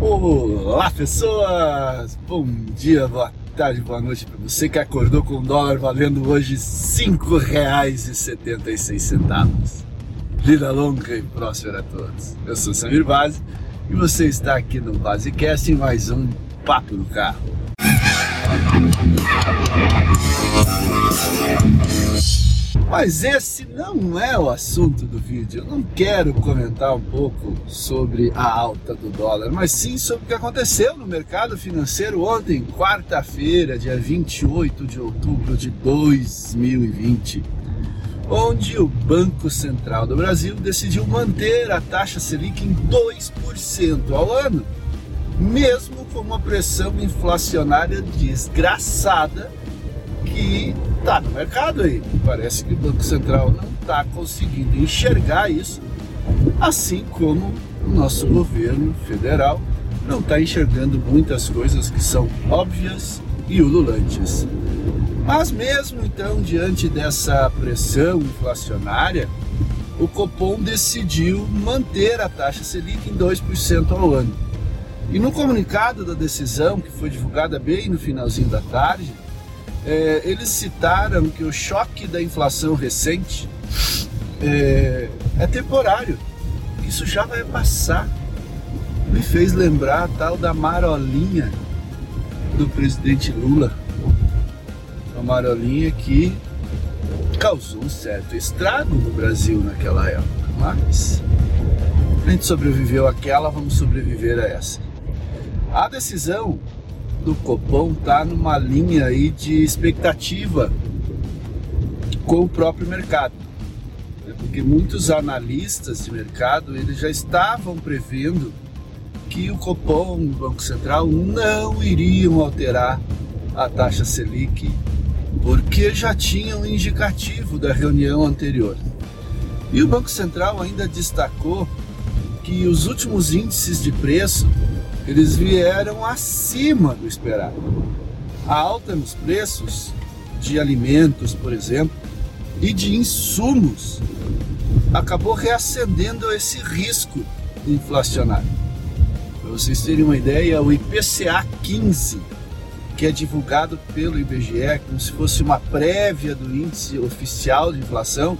Olá, pessoas! Bom dia, boa tarde, boa noite para você que acordou com o dólar valendo hoje R$ 5,76. Vida longa e próspera a todos. Eu sou Samir Base e você está aqui no Basecast em mais um Papo no Carro. Mas esse não é o assunto do vídeo. Eu não quero comentar um pouco sobre a alta do dólar, mas sim sobre o que aconteceu no mercado financeiro ontem, quarta-feira, dia 28 de outubro de 2020, onde o Banco Central do Brasil decidiu manter a taxa Selic em 2% ao ano, mesmo com uma pressão inflacionária desgraçada que está no mercado aí. Parece que o Banco Central não está conseguindo enxergar isso, assim como o nosso governo federal não está enxergando muitas coisas que são óbvias e ululantes. Mas mesmo então, diante dessa pressão inflacionária, o Copom decidiu manter a taxa Selic em 2% ao ano. E no comunicado da decisão, que foi divulgada bem no finalzinho da tarde, é, eles citaram que o choque da inflação recente é, é temporário. Isso já vai passar. Me fez lembrar a tal da marolinha do presidente Lula. Uma marolinha que causou um certo estrago no Brasil naquela época. Mas a gente sobreviveu àquela, vamos sobreviver a essa. A decisão do Copom está numa linha aí de expectativa com o próprio mercado. Né? Porque muitos analistas de mercado eles já estavam prevendo que o Copom, o Banco Central, não iriam alterar a taxa Selic, porque já tinham um indicativo da reunião anterior. E o Banco Central ainda destacou que os últimos índices de preço eles vieram acima do esperado. A alta nos preços de alimentos, por exemplo, e de insumos acabou reacendendo esse risco inflacionário. Para vocês terem uma ideia, o IPCA 15, que é divulgado pelo IBGE como se fosse uma prévia do índice oficial de inflação,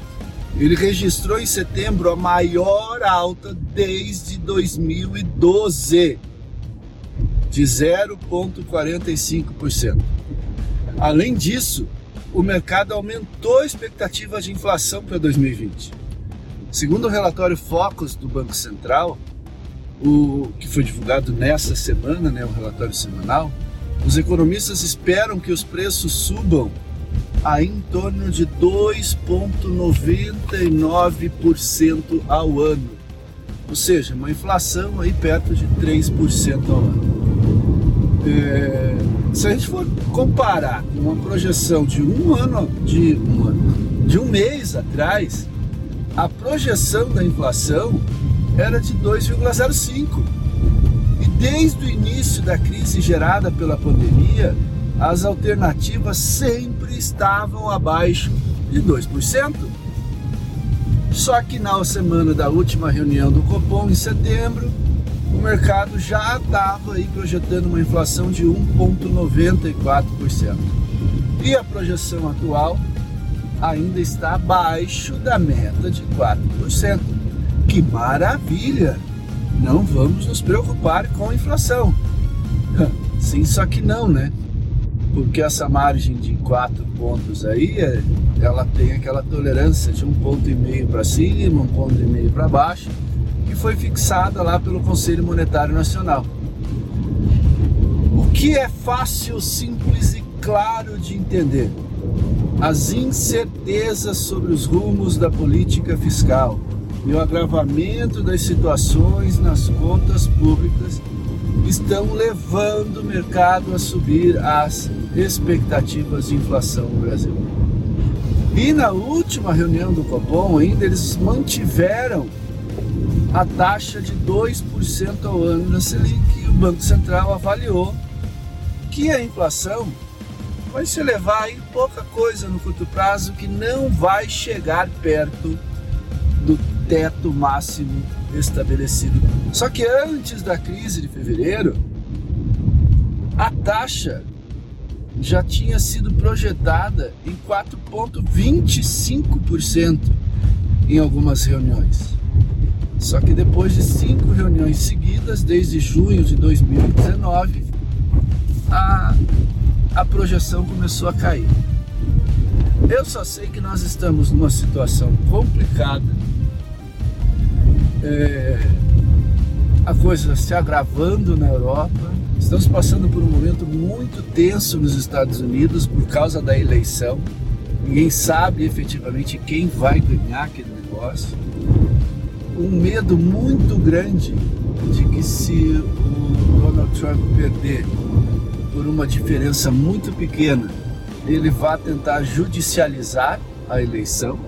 ele registrou em setembro a maior alta desde 2012 de 0,45%. Além disso, o mercado aumentou a expectativa de inflação para 2020. Segundo o relatório Focus do Banco Central, o que foi divulgado nessa semana, né, o relatório semanal, os economistas esperam que os preços subam a em torno de 2,99% ao ano. Ou seja, uma inflação aí perto de 3% ao ano. É, se a gente for comparar com uma projeção de um ano, de um ano, de um mês atrás, a projeção da inflação era de 2,05. E desde o início da crise gerada pela pandemia, as alternativas sempre estavam abaixo de 2%. Só que na semana da última reunião do Copom, em setembro, o mercado já estava aí projetando uma inflação de 1,94%. E a projeção atual ainda está abaixo da meta de 4%. Que maravilha! Não vamos nos preocupar com a inflação. Sim, só que não, né? Porque essa margem de 4 pontos aí, é, ela tem aquela tolerância de um ponto e meio para cima, um ponto e meio para baixo foi fixada lá pelo Conselho Monetário Nacional. O que é fácil, simples e claro de entender? As incertezas sobre os rumos da política fiscal e o agravamento das situações nas contas públicas estão levando o mercado a subir as expectativas de inflação no Brasil. E na última reunião do Copom, ainda eles mantiveram a taxa de 2% ao ano na Selic. O Banco Central avaliou que a inflação vai se elevar em pouca coisa no curto prazo, que não vai chegar perto do teto máximo estabelecido Só que antes da crise de fevereiro, a taxa já tinha sido projetada em 4,25% em algumas reuniões. Só que depois de cinco reuniões seguidas, desde junho de 2019, a, a projeção começou a cair. Eu só sei que nós estamos numa situação complicada, é, a coisa se agravando na Europa, estamos passando por um momento muito tenso nos Estados Unidos por causa da eleição. Ninguém sabe efetivamente quem vai ganhar aquele negócio. Um medo muito grande de que se o Donald Trump perder por uma diferença muito pequena, ele vá tentar judicializar a eleição.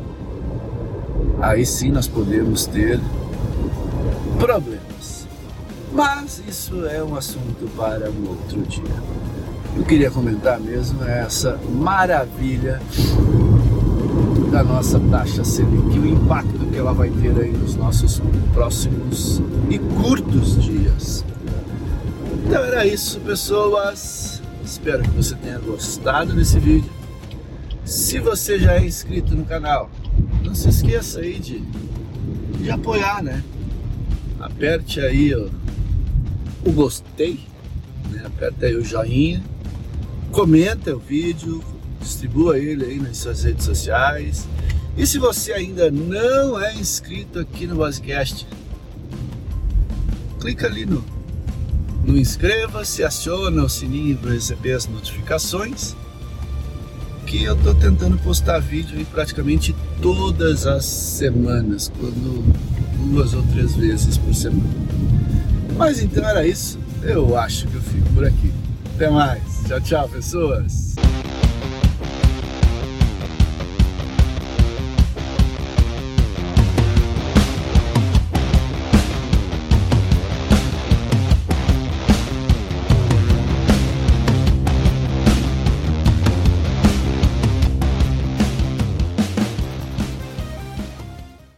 Aí sim nós podemos ter problemas. Mas isso é um assunto para um outro dia. Eu queria comentar mesmo essa maravilha da nossa taxa Selic, o impacto que ela vai ter aí nos nossos próximos e curtos dias. Então era isso, pessoas. Espero que você tenha gostado desse vídeo. Se você já é inscrito no canal, não se esqueça aí de, de apoiar, né? Aperte aí ó, o gostei, né? aperte aí o joinha, comenta o vídeo, distribua ele aí nas suas redes sociais. E se você ainda não é inscrito aqui no Basecast, clica ali no, no inscreva-se, aciona o sininho para receber as notificações. Que eu estou tentando postar vídeo aí praticamente todas as semanas, quando duas ou três vezes por semana. Mas então era isso. Eu acho que eu fico por aqui. Até mais. Tchau, tchau, pessoas.